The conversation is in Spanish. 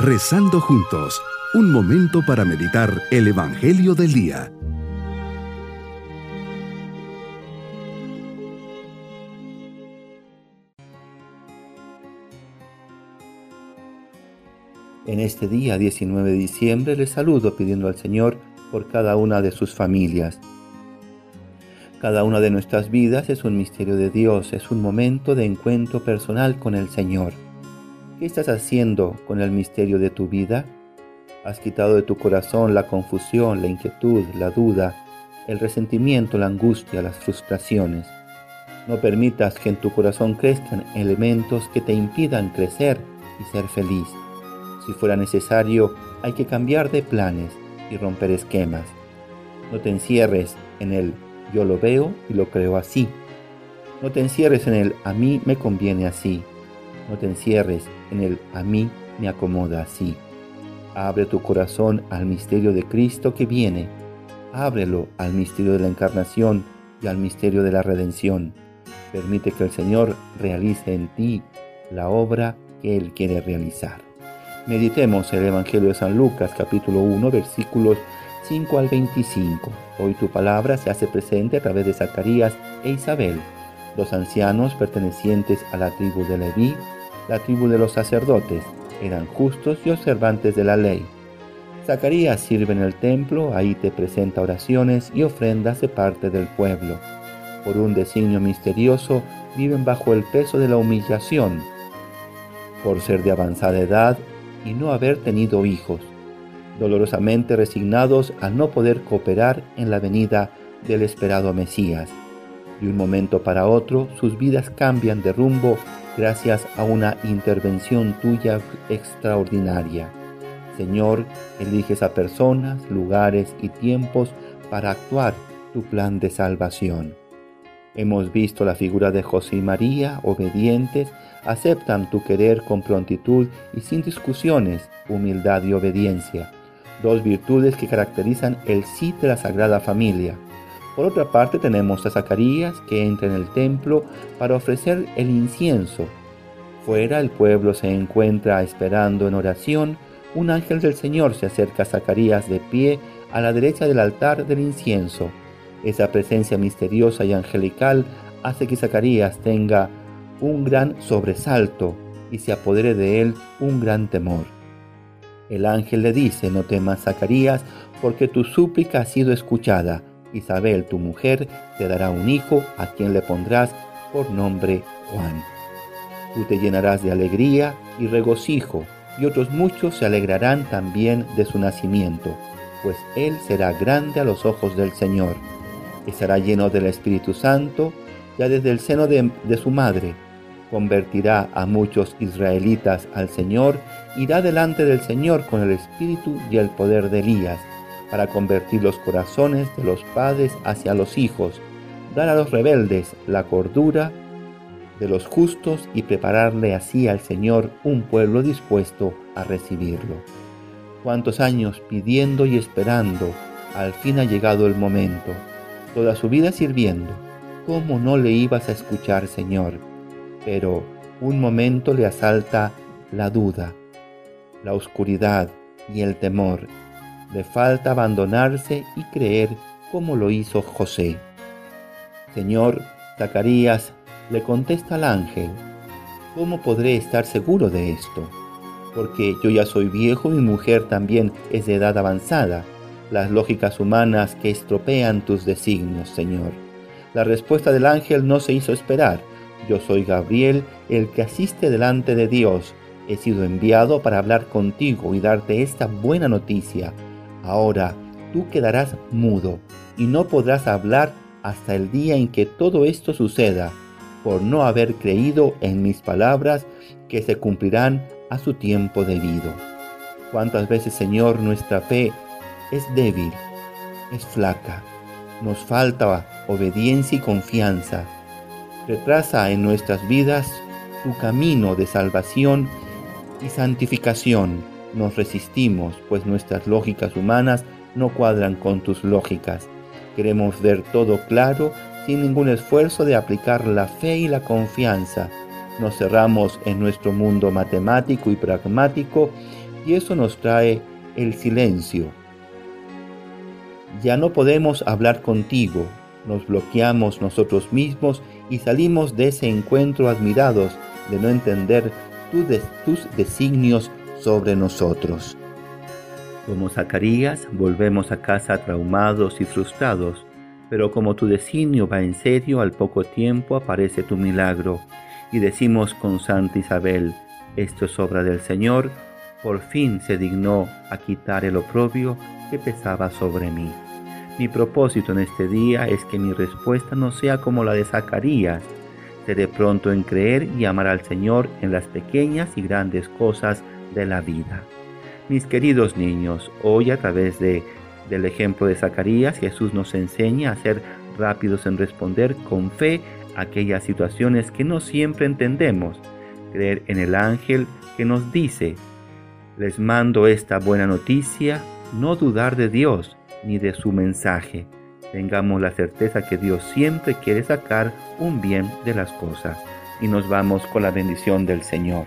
Rezando juntos, un momento para meditar el Evangelio del Día. En este día 19 de diciembre les saludo pidiendo al Señor por cada una de sus familias. Cada una de nuestras vidas es un misterio de Dios, es un momento de encuentro personal con el Señor. ¿Qué estás haciendo con el misterio de tu vida? ¿Has quitado de tu corazón la confusión, la inquietud, la duda, el resentimiento, la angustia, las frustraciones? No permitas que en tu corazón crezcan elementos que te impidan crecer y ser feliz. Si fuera necesario, hay que cambiar de planes y romper esquemas. No te encierres en el yo lo veo y lo creo así. No te encierres en el a mí me conviene así. No te encierres en el a mí me acomoda así. Abre tu corazón al misterio de Cristo que viene. Ábrelo al misterio de la encarnación y al misterio de la redención. Permite que el Señor realice en ti la obra que Él quiere realizar. Meditemos el Evangelio de San Lucas capítulo 1 versículos 5 al 25. Hoy tu palabra se hace presente a través de Zacarías e Isabel, los ancianos pertenecientes a la tribu de Leví, la tribu de los sacerdotes, eran justos y observantes de la ley. Zacarías sirve en el templo, ahí te presenta oraciones y ofrendas de parte del pueblo. Por un designio misterioso, viven bajo el peso de la humillación. Por ser de avanzada edad, y no haber tenido hijos, dolorosamente resignados al no poder cooperar en la venida del esperado Mesías. De un momento para otro, sus vidas cambian de rumbo gracias a una intervención tuya extraordinaria. Señor, eliges a personas, lugares y tiempos para actuar tu plan de salvación. Hemos visto la figura de José y María, obedientes, aceptan tu querer con prontitud y sin discusiones, humildad y obediencia, dos virtudes que caracterizan el sí de la Sagrada Familia. Por otra parte tenemos a Zacarías que entra en el templo para ofrecer el incienso. Fuera el pueblo se encuentra esperando en oración. Un ángel del Señor se acerca a Zacarías de pie a la derecha del altar del incienso. Esa presencia misteriosa y angelical hace que Zacarías tenga un gran sobresalto y se apodere de él un gran temor. El ángel le dice, no temas Zacarías, porque tu súplica ha sido escuchada. Isabel, tu mujer, te dará un hijo a quien le pondrás por nombre Juan. Tú te llenarás de alegría y regocijo, y otros muchos se alegrarán también de su nacimiento, pues él será grande a los ojos del Señor estará lleno del Espíritu Santo, ya desde el seno de, su madre. Convertirá a muchos israelitas al Señor, irá delante del Señor con el espíritu y el poder de Elías, para convertir los corazones de los padres hacia los hijos, dar a los rebeldes la cordura de los justos y prepararle así al Señor un pueblo dispuesto a recibirlo. Cuántos años pidiendo y esperando, al fin ha llegado el momento toda su vida sirviendo. ¿Cómo no le ibas a escuchar, Señor? Pero un momento le asalta la duda, la oscuridad y el temor. Le falta abandonarse y creer como lo hizo José. Señor, Zacarías le contesta al ángel, ¿cómo podré estar seguro de esto? Porque yo ya soy viejo y mi mujer también es de edad avanzada las lógicas humanas que estropean tus designios, Señor. La respuesta del ángel no se hizo esperar. Yo soy Gabriel, el que asiste delante de Dios. He sido enviado para hablar contigo y darte esta buena noticia. Ahora tú quedarás mudo y no podrás hablar hasta el día en que todo esto suceda, por no haber creído en mis palabras que se cumplirán a su tiempo debido. ¿Cuántas veces, Señor, nuestra fe es débil, es flaca, nos falta obediencia y confianza. Retrasa en nuestras vidas tu camino de salvación y santificación. Nos resistimos, pues nuestras lógicas humanas no cuadran con tus lógicas. Queremos ver todo claro sin ningún esfuerzo de aplicar la fe y la confianza. Nos cerramos en nuestro mundo matemático y pragmático y eso nos trae el silencio. Ya no podemos hablar contigo, nos bloqueamos nosotros mismos y salimos de ese encuentro admirados de no entender tus designios sobre nosotros. Como Zacarías, volvemos a casa traumados y frustrados, pero como tu designio va en serio, al poco tiempo aparece tu milagro, y decimos con Santa Isabel, esto es obra del Señor, por fin se dignó a quitar el oprobio que pesaba sobre mí. Mi propósito en este día es que mi respuesta no sea como la de Zacarías, seré pronto en creer y amar al Señor en las pequeñas y grandes cosas de la vida. Mis queridos niños, hoy a través de, del ejemplo de Zacarías, Jesús nos enseña a ser rápidos en responder con fe a aquellas situaciones que no siempre entendemos, creer en el ángel que nos dice, les mando esta buena noticia, no dudar de Dios ni de su mensaje. Tengamos la certeza que Dios siempre quiere sacar un bien de las cosas. Y nos vamos con la bendición del Señor.